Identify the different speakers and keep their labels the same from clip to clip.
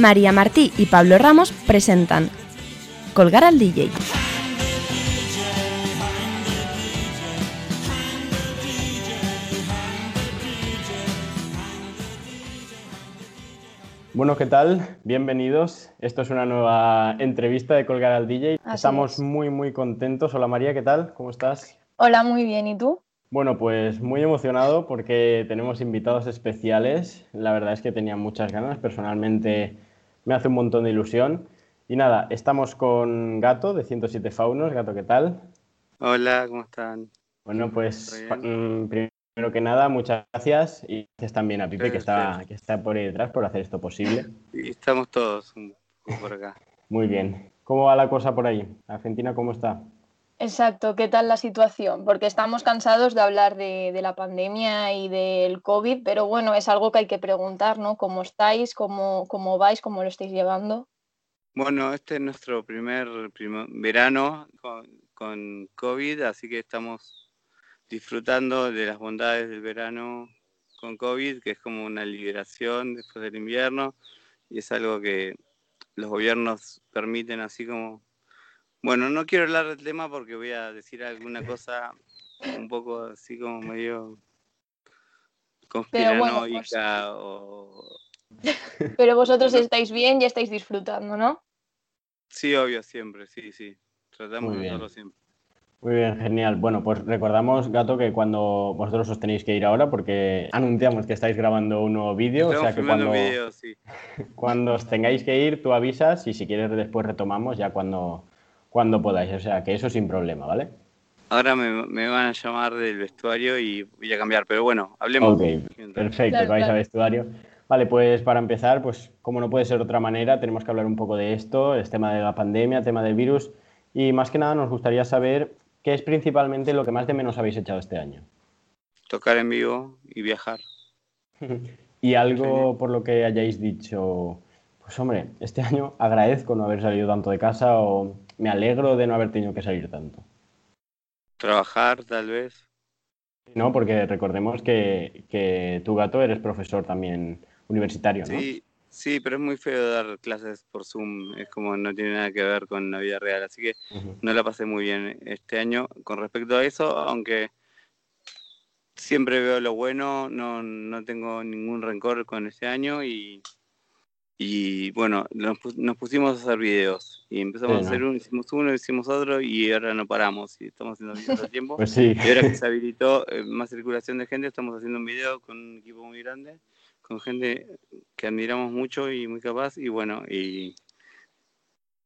Speaker 1: María Martí y Pablo Ramos presentan Colgar al DJ.
Speaker 2: Bueno, ¿qué tal? Bienvenidos. Esto es una nueva entrevista de Colgar al DJ.
Speaker 3: Así
Speaker 2: Estamos
Speaker 3: es.
Speaker 2: muy, muy contentos. Hola María, ¿qué tal? ¿Cómo estás?
Speaker 3: Hola, muy bien. ¿Y tú?
Speaker 2: Bueno, pues muy emocionado porque tenemos invitados especiales. La verdad es que tenía muchas ganas. Personalmente me hace un montón de ilusión. Y nada, estamos con Gato de 107 Faunos. Gato, ¿qué tal?
Speaker 4: Hola, ¿cómo están?
Speaker 2: Bueno, pues mm, primero que nada, muchas gracias. Y gracias también a Pipe que está,
Speaker 4: Gracias.
Speaker 2: que está por ahí detrás por hacer esto posible.
Speaker 4: Y estamos todos por acá.
Speaker 2: Muy bien. ¿Cómo va la cosa por ahí? Argentina, ¿cómo está?
Speaker 3: Exacto, ¿qué tal la situación? Porque estamos cansados de hablar de, la pandemia y del COVID, pero bueno, es algo que hay que preguntar, ¿no? ¿Cómo estáis? ¿Cómo, cómo vais? ¿Cómo lo estáis llevando?
Speaker 4: Bueno, este es nuestro primer, verano con, con COVID, así que estamos disfrutando de las bondades del verano con COVID, que es como una liberación después del invierno, y es algo que los gobiernos permiten así como... Bueno, no quiero hablar del tema porque voy a decir alguna cosa un poco así como medio
Speaker 3: Pero bueno, pues-
Speaker 4: conspiranoica o...
Speaker 3: Pero vosotros estáis bien y estáis disfrutando, ¿no?
Speaker 4: Sí, obvio, siempre, sí, sí. Tratamos
Speaker 2: Muy
Speaker 4: de
Speaker 2: bien.
Speaker 4: hacerlo siempre.
Speaker 2: Muy bien, genial. Bueno, pues recordamos, Gato, que cuando vosotros os tenéis que ir ahora, porque anunciamos que estáis grabando un nuevo vídeo, o sea que cuando,
Speaker 4: video, sí.
Speaker 2: cuando os tengáis que ir, tú avisas y si quieres después retomamos ya cuando, cuando podáis. O sea que eso sin problema, ¿vale?
Speaker 4: Ahora me, me van a llamar del vestuario y voy a cambiar, pero bueno, hablemos.
Speaker 2: Ok, perfecto,
Speaker 3: Claro,
Speaker 2: vais
Speaker 3: claro.
Speaker 2: a vestuario. Vale, pues para empezar, pues como no puede ser de otra manera, tenemos que hablar un poco de esto, el tema de la pandemia, tema del virus, y más que nada nos gustaría saber qué es principalmente lo que más de menos habéis echado este año.
Speaker 4: Tocar en vivo y viajar.
Speaker 2: Y algo por lo que hayáis dicho, pues hombre, este año agradezco no haber salido tanto de casa o me alegro de no haber tenido que salir tanto.
Speaker 4: Trabajar, tal vez.
Speaker 2: No, porque recordemos que, que tu gato eres profesor también universitario, ¿no?
Speaker 4: Sí, sí, pero es muy feo dar clases por Zoom. Es como no tiene nada que ver con la vida real. Así que no la pasé muy bien este año con respecto a eso, aunque siempre veo lo bueno, no, no tengo ningún rencor con este año y, y bueno, nos, nos pusimos a hacer videos y empezamos
Speaker 2: Sí,
Speaker 4: a hacer
Speaker 2: ¿no?
Speaker 4: uno, hicimos uno, hicimos otro y ahora no paramos y estamos haciendo videos el tiempo.
Speaker 2: Pues sí.
Speaker 4: Y ahora que se habilitó eh, más circulación de gente, estamos haciendo un video con un equipo muy grande, con gente que admiramos mucho y muy capaz, y bueno, y,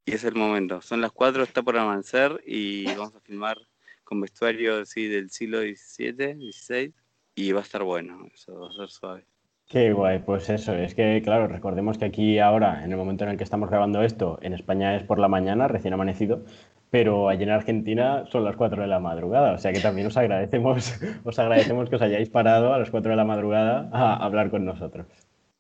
Speaker 4: y es el momento. Son las 4, está por amanecer y vamos a filmar con vestuario así, del siglo XVII, XVI, y va a estar bueno, eso va a ser suave.
Speaker 2: Qué guay, pues eso, es que claro, recordemos que aquí ahora, en el momento en el que estamos grabando esto, en España es por la mañana, recién amanecido, pero allí en Argentina son las 4 de la madrugada, o sea que también os agradecemos, os agradecemos que os hayáis parado a las 4 de la madrugada a hablar con nosotros.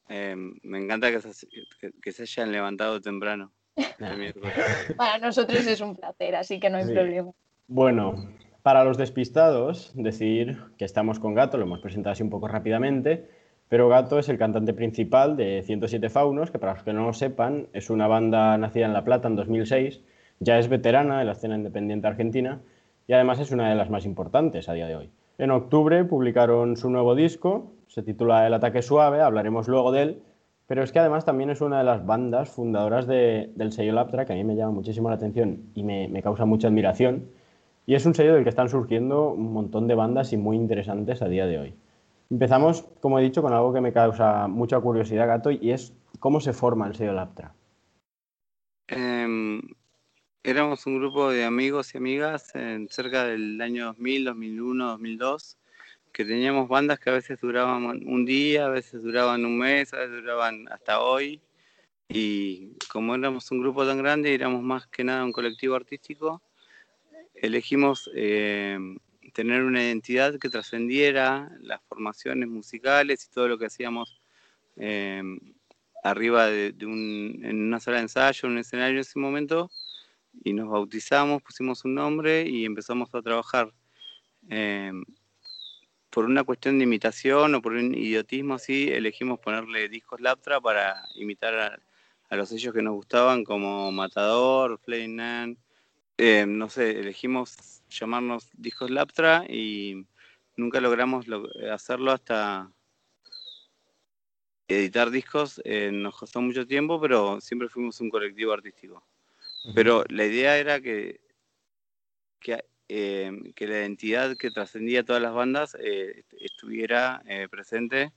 Speaker 4: Eh, me encanta que se, que, que se hayan levantado temprano.
Speaker 3: Para nosotros es un placer, así que no hay
Speaker 2: Sí.
Speaker 3: problema.
Speaker 2: Bueno, para los despistados, decir que estamos con Gato, lo hemos presentado así un poco rápidamente, pero Gato es el cantante principal de 107 Faunos, que para los que no lo sepan, es una banda nacida en La Plata en 2006, ya es veterana de la escena independiente argentina y además es una de las más importantes a día de hoy. En octubre publicaron su nuevo disco, se titula El ataque suave, hablaremos luego de él, pero es que además también es una de las bandas fundadoras de- del sello Laptra, que a mí me llama muchísimo la atención y me, me causa mucha admiración. Y es un sello del que están surgiendo un montón de bandas y muy interesantes a día de hoy. Empezamos, como he dicho, con algo que me causa mucha curiosidad, Gato, y es cómo se forma el sello Laptra.
Speaker 4: Em, éramos un grupo de amigos y amigas en cerca del año 2000, 2001, 2002 que teníamos bandas que a veces duraban un día, a veces duraban un mes, a veces duraban hasta hoy. Y como éramos un grupo tan grande éramos más que nada un colectivo artístico, elegimos eh, tener una identidad que trascendiera las formaciones musicales y todo lo que hacíamos eh, arriba de, un, en una sala de ensayo, en un escenario en ese momento, y nos bautizamos, pusimos un nombre y empezamos a trabajar. Eh, por una cuestión de imitación o por un idiotismo así, elegimos ponerle discos Laptra para imitar a, los sellos que nos gustaban, como Matador, Flaying eh, no sé, elegimos llamarnos discos Laptra y nunca logramos hacerlo hasta editar discos. Eh, nos costó mucho tiempo, pero siempre fuimos un colectivo artístico. Pero la idea era que, que Em, que la identidad que trascendía todas las bandas eh, estuviera eh, presente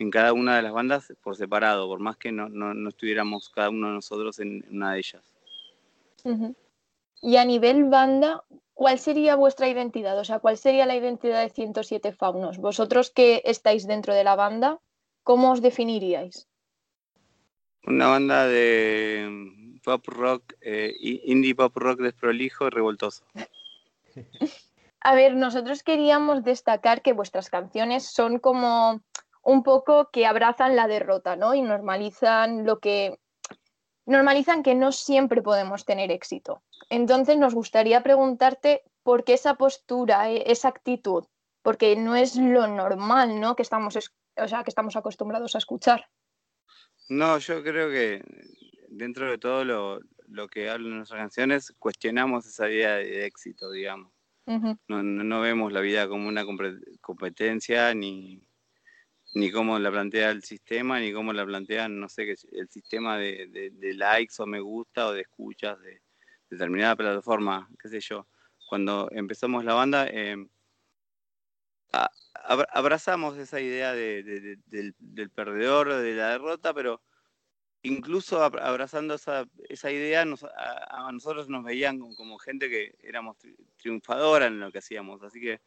Speaker 4: en cada una de las bandas por separado, por más que no, no, estuviéramos cada uno de nosotros en una de ellas.
Speaker 3: Y a nivel banda, ¿cuál sería vuestra identidad? O sea, ¿cuál sería la identidad de 107 Faunos? Vosotros que estáis dentro de la banda, ¿cómo os definiríais?
Speaker 4: Una banda de pop rock, eh, indie pop rock desprolijo y revoltoso.
Speaker 3: A ver, nosotros queríamos destacar que vuestras canciones son como un poco que abrazan la derrota, ¿no? Y normalizan lo que normalizan que no siempre podemos tener éxito. Entonces nos gustaría preguntarte por qué esa postura, e, esa actitud, porque no es lo normal, ¿no? Que estamos, o sea, que estamos acostumbrados a escuchar.
Speaker 4: No, yo creo que dentro de todo lo, lo que hablan nuestras canciones, cuestionamos esa idea de éxito, digamos. no, no, vemos la vida como una competencia, ni, ni cómo la plantea el sistema, ni cómo la plantean, no sé, el sistema de, de, likes o me gusta o de escuchas de, determinada plataforma, qué sé yo. Cuando empezamos la banda, eh, abrazamos esa idea del, del, perdedor, de la derrota, pero incluso abrazando esa, esa idea, a, nosotros nos veían como, gente que éramos triunfadora en lo que hacíamos. Así que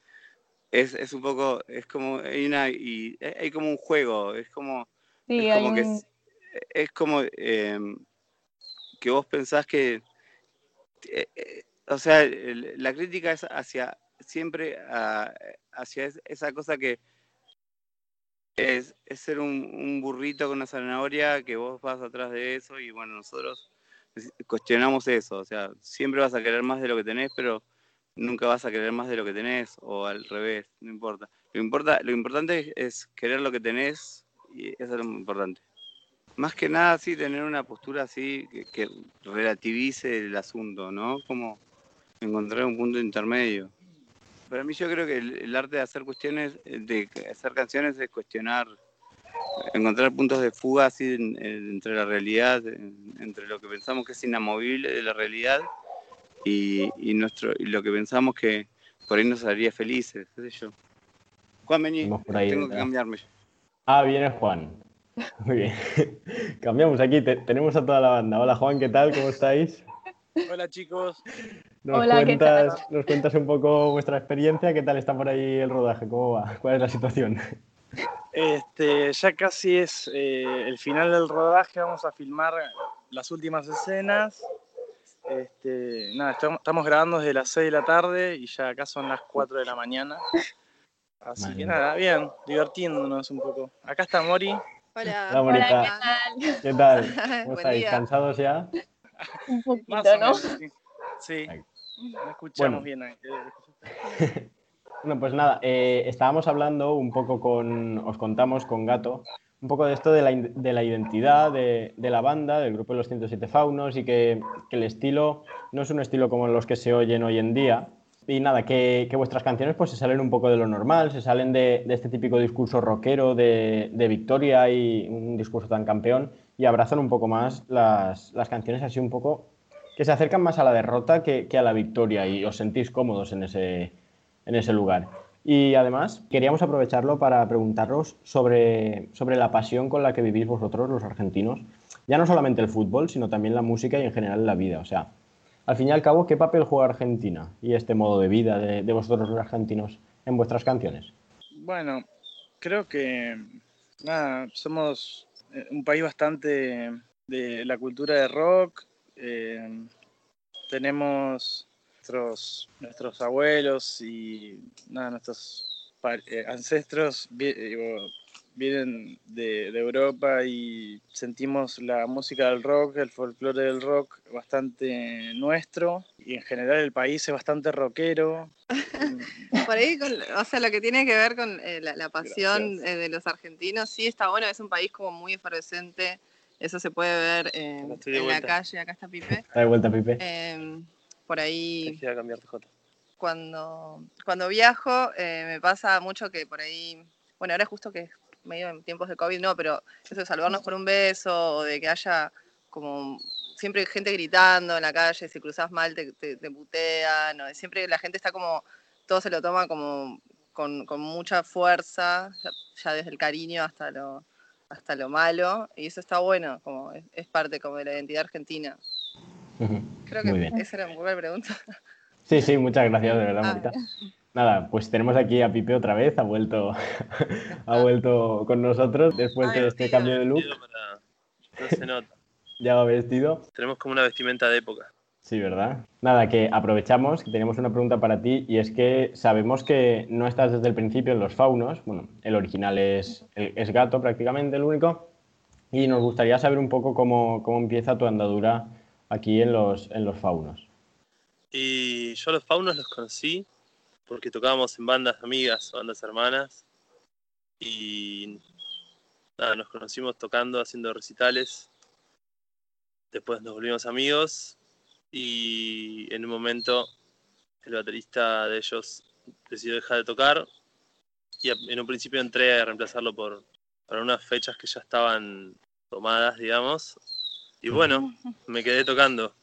Speaker 4: es, es un poco, es como, hay, una, y hay como un juego, es como, es como que es, como em, que vos pensás que, eh, eh, o sea, la crítica es hacia, siempre hacia esa cosa que es, ser un, burrito con una zanahoria que vos vas atrás de eso y bueno, nosotros cuestionamos eso, o sea, siempre vas a querer más de lo que tenés, pero nunca vas a querer más de lo que tenés o al revés, no importa. Lo, importa, lo importante es querer lo que tenés y eso es lo importante. Más que nada, sí, tener una postura así que, que relativice el asunto, ¿no? Como encontrar un punto intermedio. Para mí yo creo que el, arte de hacer cuestiones, eh, de hacer canciones es cuestionar, encontrar puntos de fuga así entre la realidad, entre lo que pensamos que es inamovible de la realidad y, nuestro, y lo que pensamos que por ahí nos haría felices, qué sé yo. Juan, vení, tengo que cambiarme.
Speaker 2: Ah, viene Juan. Muy bien. Cambiamos aquí, tenemos a toda la banda. Hola Juan, ¿qué tal? ¿Cómo estáis?
Speaker 5: Hola chicos.
Speaker 2: Nos, Hola, cuentas, nos cuentas un poco vuestra experiencia, qué tal está por ahí el rodaje, cómo va, cuál es la situación.
Speaker 5: Este, ya casi es eh, el final del rodaje, vamos a filmar las últimas escenas. Este, nada, estamos, grabando desde las 6 de la tarde y ya acá son las 4 de la mañana. Así que nada, bien, divirtiéndonos un poco. Acá está Mori.
Speaker 6: Hola, Hola ¿qué
Speaker 2: tal? ¿Qué tal? ¿Cómo estáis? ¿Cansados ya?
Speaker 3: Un poquito, ¿no?
Speaker 5: sí. escuchamos bien ahí.
Speaker 2: bueno, pues nada, eh, estábamos hablando un poco con, os contamos con Gato, un poco de esto de la, de la identidad de, de, la banda, del grupo de los 107 Faunos y que, que, el estilo no es un estilo como los que se oyen hoy en día. Y nada, que, que vuestras canciones pues se salen un poco de lo normal, se salen de, de este típico discurso rockero de, de victoria y un discurso tan campeón y abrazan un poco más las, las canciones así un poco que se acercan más a la derrota que, que, a la victoria y os sentís cómodos en ese, en ese lugar. Y además queríamos aprovecharlo para preguntaros sobre, sobre la pasión con la que vivís vosotros, los argentinos, ya no solamente el fútbol, sino también la música y en general la vida. O sea, al fin y al cabo, ¿qué papel juega Argentina y este modo de vida de, vosotros los argentinos en vuestras canciones?
Speaker 5: Bueno, creo que nada, somos eh, un país bastante de la cultura de rock. eh, tenemos nuestros, nuestros abuelos y nada, nuestros eh, ancestros vienen de, de Europa y sentimos la música del rock, el folclore del rock bastante nuestro y en general el país es bastante rockero.
Speaker 6: Por ahí, con, o sea, lo que tiene que ver con eh, la, la pasión eh, de los argentinos, sí está bueno, es un país como muy efervescente, eso se puede ver eh, en la calle, acá está Pipe.
Speaker 2: Está de vuelta, Pipe.
Speaker 6: Eh, por ahí,
Speaker 7: Te queda cambiarte, Jota.
Speaker 6: cuando, cuando viajo, eh, me pasa mucho que por ahí, bueno, ahora justo que es medio en tiempos de COVID, no, pero eso de saludarnos con un beso o de que haya como siempre gente gritando en la calle, si cruzas mal te, te, te putean, o siempre la gente está como, todo se lo toma como con, con mucha fuerza, ya, ya desde el cariño hasta lo, hasta lo malo, y eso está bueno, como es, es parte como de la identidad argentina. Creo que
Speaker 2: Muy
Speaker 6: esa era poco la pregunta.
Speaker 2: Sí, sí, muchas gracias, de verdad,
Speaker 6: Ah,
Speaker 2: Marita. Nada, pues tenemos aquí a Pipe otra vez, ha vuelto, ha vuelto con nosotros después
Speaker 6: Ay,
Speaker 2: de este cambio de look,
Speaker 7: para- No se nota.
Speaker 2: ya va vestido.
Speaker 7: Tenemos como una vestimenta de época.
Speaker 2: Sí, ¿verdad? Nada, que aprovechamos, que tenemos una pregunta para ti y es que sabemos que no estás desde el principio en los faunos, bueno, el original es, es gato prácticamente el único, y nos gustaría saber un poco cómo, cómo empieza tu andadura aquí en los, en los faunos.
Speaker 7: Y yo a los faunos los conocí porque tocábamos en bandas amigas, bandas hermanas. Y nada, nos conocimos tocando, haciendo recitales. Después nos volvimos amigos y en un momento el baterista de ellos decidió dejar de tocar y en un principio entré a reemplazarlo por para unas fechas que ya estaban tomadas, digamos. Y bueno, me quedé tocando.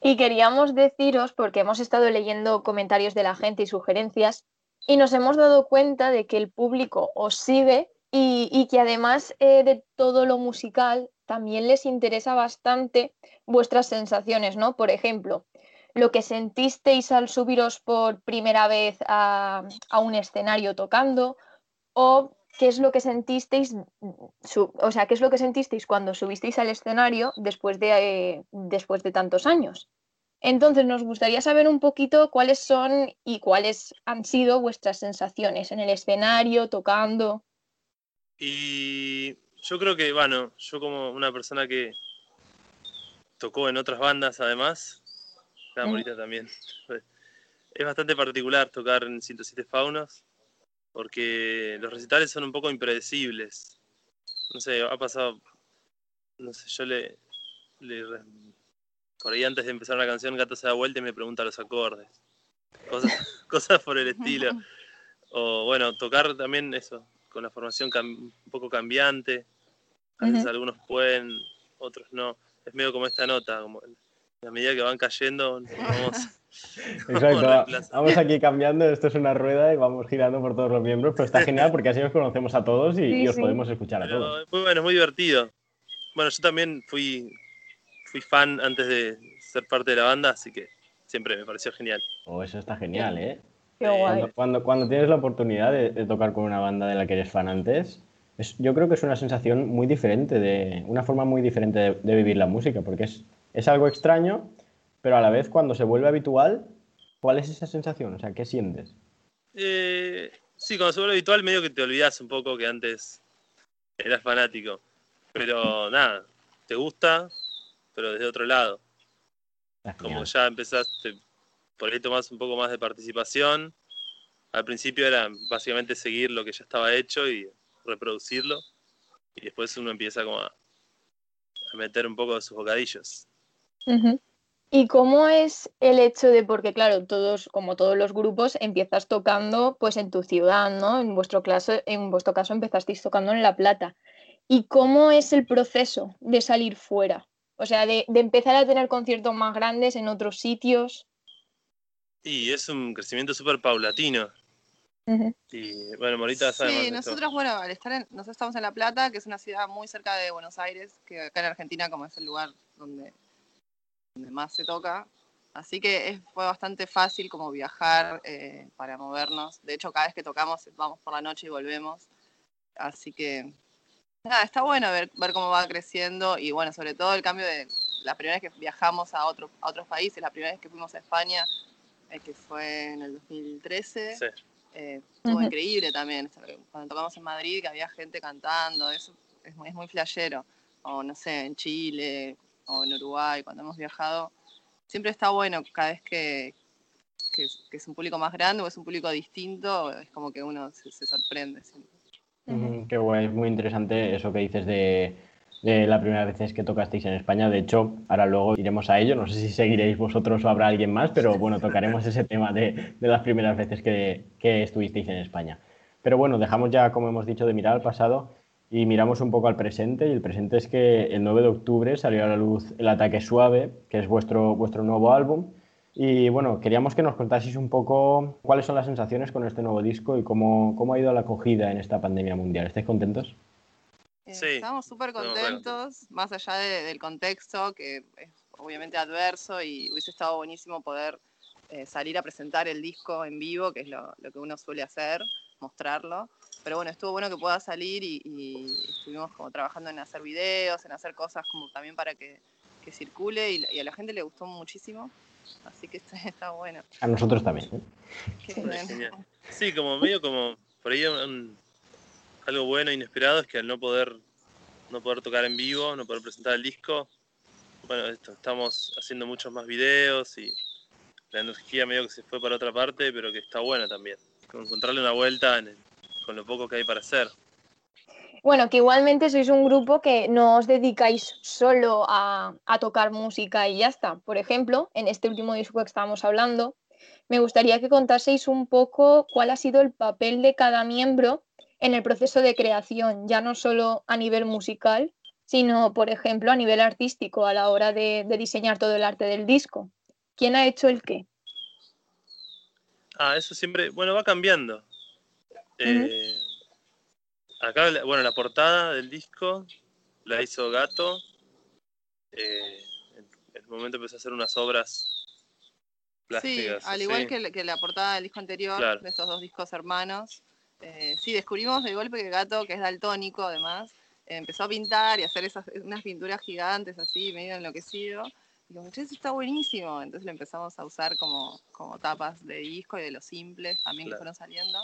Speaker 3: Y queríamos deciros, porque hemos estado leyendo comentarios de la gente y sugerencias, y nos hemos dado cuenta de que el público os sigue y, y que además eh, de todo lo musical, también les interesa bastante vuestras sensaciones, ¿no? Por ejemplo, lo que sentisteis al subiros por primera vez a, a un escenario tocando, o qué es lo que sentisteis, su- o sea, qué es lo que sentisteis cuando subisteis al escenario después de, eh, después de tantos años. Entonces, nos gustaría saber un poquito cuáles son y cuáles han sido vuestras sensaciones en el escenario, tocando.
Speaker 7: Y yo creo que, bueno, yo como una persona que tocó en otras bandas además, la. Morita también, es bastante particular tocar en 107 Faunos, porque los recitales son un poco impredecibles. No sé, ha pasado, no sé, yo le, le por ahí antes de empezar una canción, Gato se da vuelta y me pregunta los acordes. Cosas, cosas por el estilo. O bueno, tocar también eso, con la formación un poco cambiante. A veces algunos pueden, otros no. Es medio como esta nota, como a medida que van cayendo, vamos,
Speaker 2: Exacto,
Speaker 7: vamos
Speaker 2: aquí cambiando, esto es una rueda y vamos girando por todos los miembros, pero está genial porque así os conocemos a todos y,
Speaker 3: Sí,
Speaker 2: y os
Speaker 3: sí.
Speaker 2: podemos escuchar a
Speaker 7: Pero
Speaker 2: todos.
Speaker 7: muy bueno, es muy divertido. Bueno, yo también fui, fui fan antes de ser parte de la banda, así que siempre me pareció genial.
Speaker 2: Oh, eso está genial, ¿eh?
Speaker 3: Qué
Speaker 7: Eh,
Speaker 3: guay.
Speaker 2: Cuando, cuando, cuando tienes la oportunidad de, de tocar con una banda de la que eres fan antes, es- yo creo que es una sensación muy diferente, de, una forma muy diferente de, de vivir la música, porque es, es algo extraño, pero a la vez cuando se vuelve habitual, ¿cuál es esa sensación? O sea, ¿qué sientes?
Speaker 7: Eh, sí, cuando se vuelve habitual, medio que te olvidas un poco que antes eras fanático. Pero nada, te gusta, pero desde otro lado.
Speaker 2: Está
Speaker 7: Como ya empezaste, por ahí tomás un poco más de participación. Al principio era básicamente seguir lo que ya estaba hecho y reproducirlo. Y después uno empieza como a, a meter un poco de sus bocadillos.
Speaker 3: ¿Y cómo es el hecho de, porque claro, todos, como todos los grupos, empiezas tocando pues en tu ciudad, ¿no? En vuestro caso, en vuestro caso empezasteis tocando en La Plata. ¿Y cómo es el proceso de salir fuera? O sea, de, de empezar a tener conciertos más grandes en otros sitios.
Speaker 7: Y es un crecimiento súper paulatino. Y bueno, Morita sabe más
Speaker 6: Sí, nosotros, bueno, al estar en, nosotros estamos en La Plata, que es una ciudad muy cerca de Buenos Aires, que acá en Argentina como es el lugar donde, donde más se toca, Así que fue bastante fácil como viajar eh, para movernos. De hecho, cada vez que tocamos vamos por la noche y volvemos. Así que, nada, está bueno ver, ver cómo va creciendo y bueno, sobre todo el cambio de la primera vez que viajamos a, otro, a otros países, la primera vez que fuimos a España, eh, que fue en el 2013. Sí. Eh, increíble también. Cuando tocamos en Madrid, que había gente cantando, eso es muy, es muy flashero. O no sé, en Chile o en Uruguay, cuando hemos viajado siempre está bueno cada vez que, es un público más grande o es un público distinto, es como que uno se, sorprende.
Speaker 2: qué guay, es muy interesante eso que dices de, la primera vez que tocasteis en España. De hecho, ahora luego iremos a ello. No sé si seguiréis vosotros o habrá alguien más, pero bueno, tocaremos ese tema de, las primeras veces que, que estuvisteis en España. Pero bueno, dejamos ya, como hemos dicho, de mirar al pasado y miramos un poco al presente. Y el presente es que el 9 de octubre salió a la luz El Ataque Suave, que es vuestro, vuestro nuevo álbum. Y bueno, queríamos que nos contaseis un poco cuáles son las sensaciones con este nuevo disco y cómo, cómo ha ido la acogida en esta pandemia mundial. ¿Estáis contentos?
Speaker 6: Eh, sí. Estamos súper contentos, más allá del contexto, que es obviamente adverso y hubiese estado buenísimo poder eh, salir a presentar el disco en vivo, que es lo, lo que uno suele hacer, mostrarlo pero bueno, estuvo bueno que pueda salir y, estuvimos como trabajando en hacer videos, en hacer cosas como también para que, circule y, a la gente le gustó muchísimo. Así que está, está bueno.
Speaker 2: A nosotros también. ¿eh?
Speaker 7: Sí, como medio como por ahí algo bueno, inesperado, es que al no poder, no poder tocar en vivo, no poder presentar el disco, bueno, esto, estamos haciendo muchos más videos y la energía medio que se fue para otra parte, pero que está buena también. Encontrarle una vuelta con lo poco que hay para hacer.
Speaker 3: Bueno, que igualmente sois un grupo que no os dedicáis solo a, tocar música y ya está. Por ejemplo, en este último disco que estábamos hablando, me gustaría que contaseis un poco cuál ha sido el papel de cada miembro en el proceso de creación, ya no solo a nivel musical, sino, por ejemplo, a nivel artístico, a la hora de, de diseñar todo el arte del disco. ¿Quién ha hecho el qué?
Speaker 7: Ah, eso siempre, bueno, va cambiando. Eh, acá, bueno, la portada del disco la hizo Gato. Eh, en el momento empezó a hacer unas obras plásticas.
Speaker 6: Sí, al igual que, la portada del disco anterior, de estos dos discos hermanos. Eh, sí, descubrimos de golpe que Gato, que es daltónico además, empezó a pintar y a hacer esas, unas pinturas gigantes así, medio enloquecido. Y como, eso está buenísimo. Entonces lo empezamos a usar como, como tapas de disco y de los simples también que fueron saliendo.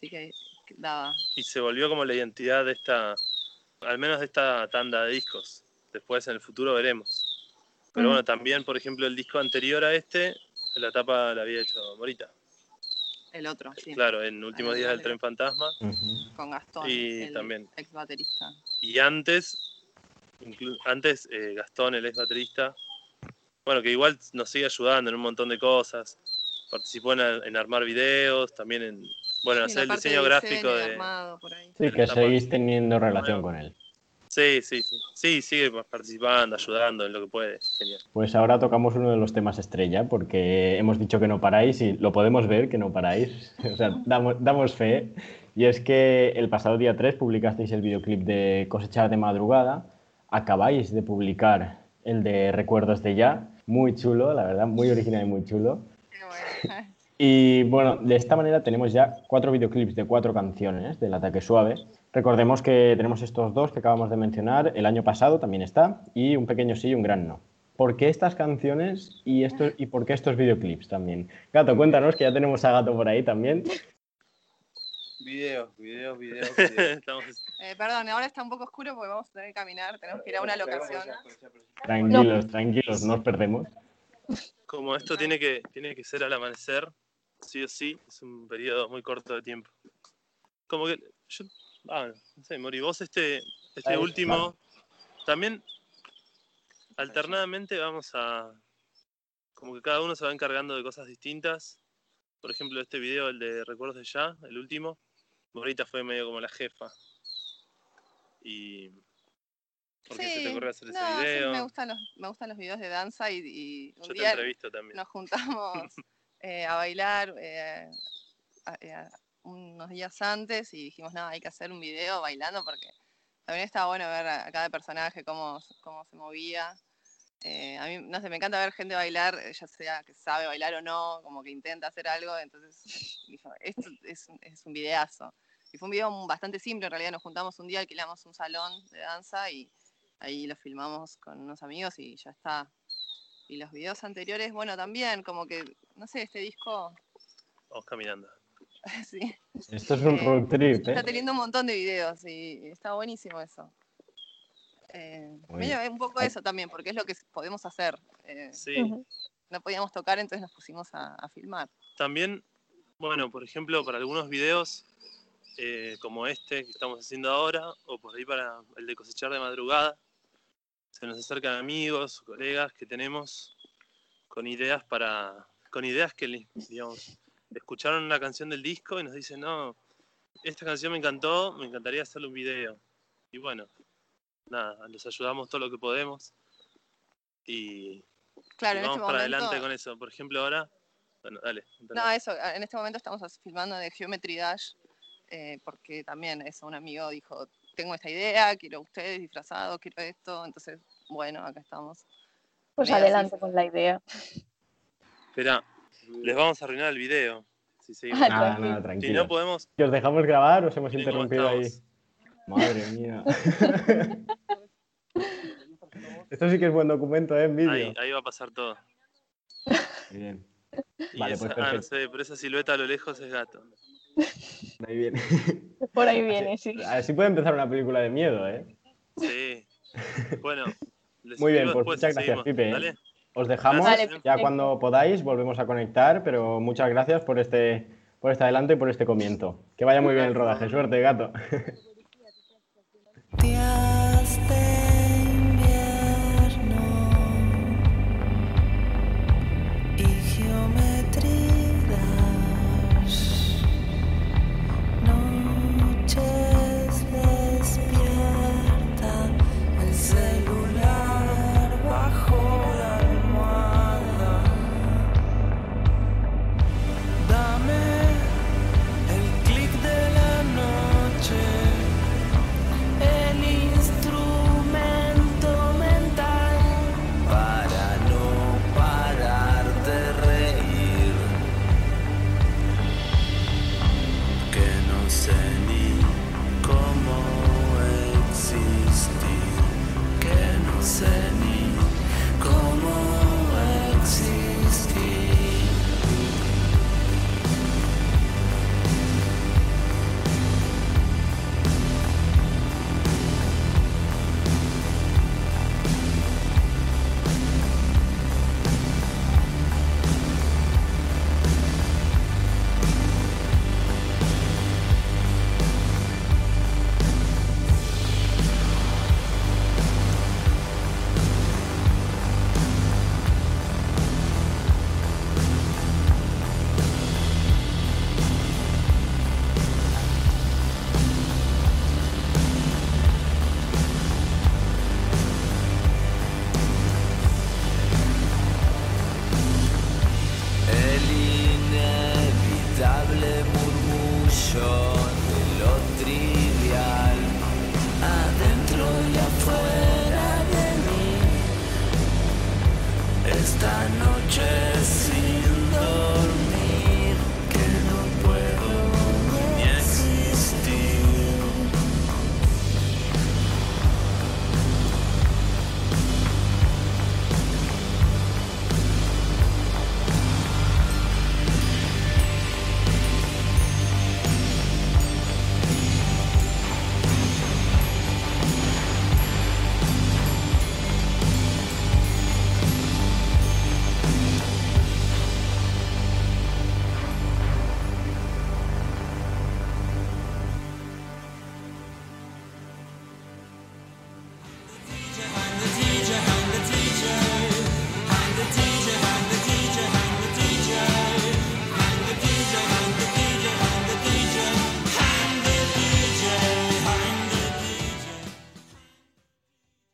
Speaker 7: Y se volvió como la identidad de esta, al menos de esta tanda de discos. Después en el futuro veremos. Pero bueno, también, por ejemplo, el disco anterior a este, la tapa la había hecho Morita.
Speaker 6: El otro, sí.
Speaker 7: Claro, en Últimos Días del Tren Fantasma.
Speaker 6: Con Gastón,
Speaker 7: y el también.
Speaker 6: ex baterista.
Speaker 7: Y antes, antes eh, Gastón, el ex baterista, bueno, que igual nos sigue ayudando en un montón de cosas. Participó en armar videos, también en, bueno, hacer el diseño gráfico de...
Speaker 2: Sí, que seguís teniendo relación con él.
Speaker 7: Sí, sí, sí. Sí, sigue participando, ayudando en lo que puede. Genial.
Speaker 2: Pues ahora tocamos uno de los temas estrella, porque hemos dicho que no paráis y lo podemos ver que no paráis. o sea, damos, damos fe. Y es que el pasado día 3 publicasteis el videoclip de Cosechar de Madrugada. Acabáis de publicar el de Recuerdos de Ya. Muy chulo, la verdad, muy original y muy chulo. Y bueno, de esta manera tenemos ya cuatro videoclips de cuatro canciones del Ataque Suave. Recordemos que tenemos estos dos que acabamos de mencionar, el año pasado también está, y un pequeño sí y un gran no. ¿Por qué estas canciones y, estos, y por qué estos videoclips también? Gato, cuéntanos, que ya tenemos a Gato por ahí también.
Speaker 4: Videos, videos, videos.
Speaker 6: eh, perdón, ahora está un poco oscuro porque vamos a tener que caminar, tenemos que ir a una locación.
Speaker 2: Tranquilos, tranquilos, no nos perdemos.
Speaker 7: Como esto tiene que, tiene que ser al amanecer, sí o sí, es un periodo muy corto de tiempo. Como que yo, ah, no sé, Mori, vos este, este último, también alternadamente vamos a, como que cada uno se va encargando de cosas distintas. Por ejemplo, este video, el de Recuerdos de Ya, el último, Morita fue medio como la jefa. Y
Speaker 6: ¿Por qué se te ocurrió hacer ese video? me, gustan los, me gustan los videos de danza y, un día nos juntamos eh, a bailar eh, eh, unos días antes y dijimos, nada, hay que hacer un video bailando porque también estaba bueno ver a, cada personaje cómo, cómo se movía. Eh, a mí, no sé, me encanta ver gente bailar, eh, ya sea que sabe bailar o no, como que intenta hacer algo, entonces dijo, esto es, un- es un videazo. Y fue un video bastante simple, en realidad nos juntamos un día, alquilamos un salón de danza y ahí lo filmamos con unos amigos y ya está. Y los videos anteriores, bueno, también, como que, no sé, este disco,
Speaker 7: Vamos caminando.
Speaker 6: sí,
Speaker 2: Esto es un
Speaker 6: Eh,
Speaker 2: road trip,
Speaker 6: está
Speaker 2: ¿eh?
Speaker 6: teniendo un montón de videos y está buenísimo eso. Eh, medio un poco eso también, porque es lo que podemos hacer. Eh,
Speaker 7: Sí.
Speaker 6: No podíamos tocar, entonces nos pusimos a, a filmar.
Speaker 7: También, bueno, por ejemplo, para algunos videos eh, como este que estamos haciendo ahora, o por ahí para el de cosechar de madrugada, se nos acercan amigos, colegas que tenemos con ideas para, con ideas que, digamos, escucharon una canción del disco y nos dicen, no, esta canción me encantó, me encantaría hacerle un video. Y bueno, nada, los ayudamos todo lo que podemos y,
Speaker 6: Claro,
Speaker 7: y
Speaker 6: en
Speaker 7: vamos
Speaker 6: este
Speaker 7: para
Speaker 6: momento.
Speaker 7: adelante con eso. Por ejemplo, ahora, bueno, dale.
Speaker 6: No, eso, en este momento estamos filmando de Geometry Dash, eh, porque también eso, un amigo dijo, tengo esta idea, quiero ustedes disfrazados, quiero esto, entonces, bueno, acá estamos.
Speaker 3: Pues
Speaker 6: así
Speaker 3: adelante con la idea.
Speaker 7: Espera, les vamos a arruinar el video. Si seguimos.
Speaker 3: Ah,
Speaker 2: Nada,
Speaker 3: tranquilo.
Speaker 2: nada,
Speaker 7: Si
Speaker 2: tranquilo.
Speaker 7: no podemos,
Speaker 2: ¿Que os dejamos grabar? ¿Os hemos interrumpido ahí? Madre mía. Esto sí que es buen documento, ¿eh? En vídeo.
Speaker 7: Ahí, ahí va a pasar todo.
Speaker 2: Bien,
Speaker 7: Y
Speaker 2: Vale,
Speaker 7: esa-
Speaker 2: pues
Speaker 7: ah, no sé, pero esa silueta a lo lejos es gato.
Speaker 2: ahí viene.
Speaker 3: Por ahí viene, sí.
Speaker 2: Así puede empezar una película de miedo, ¿eh?
Speaker 7: Sí. Bueno, les
Speaker 2: Muy bien, pues
Speaker 7: después
Speaker 2: muchas gracias,
Speaker 7: seguimos.
Speaker 2: Pipe, ¿eh?
Speaker 7: Dale.
Speaker 2: Os dejamos,
Speaker 3: Vale,
Speaker 2: ya cuando podáis volvemos a conectar, pero muchas gracias por este, por este adelanto y por este comienzo. Que vaya muy bien el rodaje. Suerte, gato.
Speaker 8: Días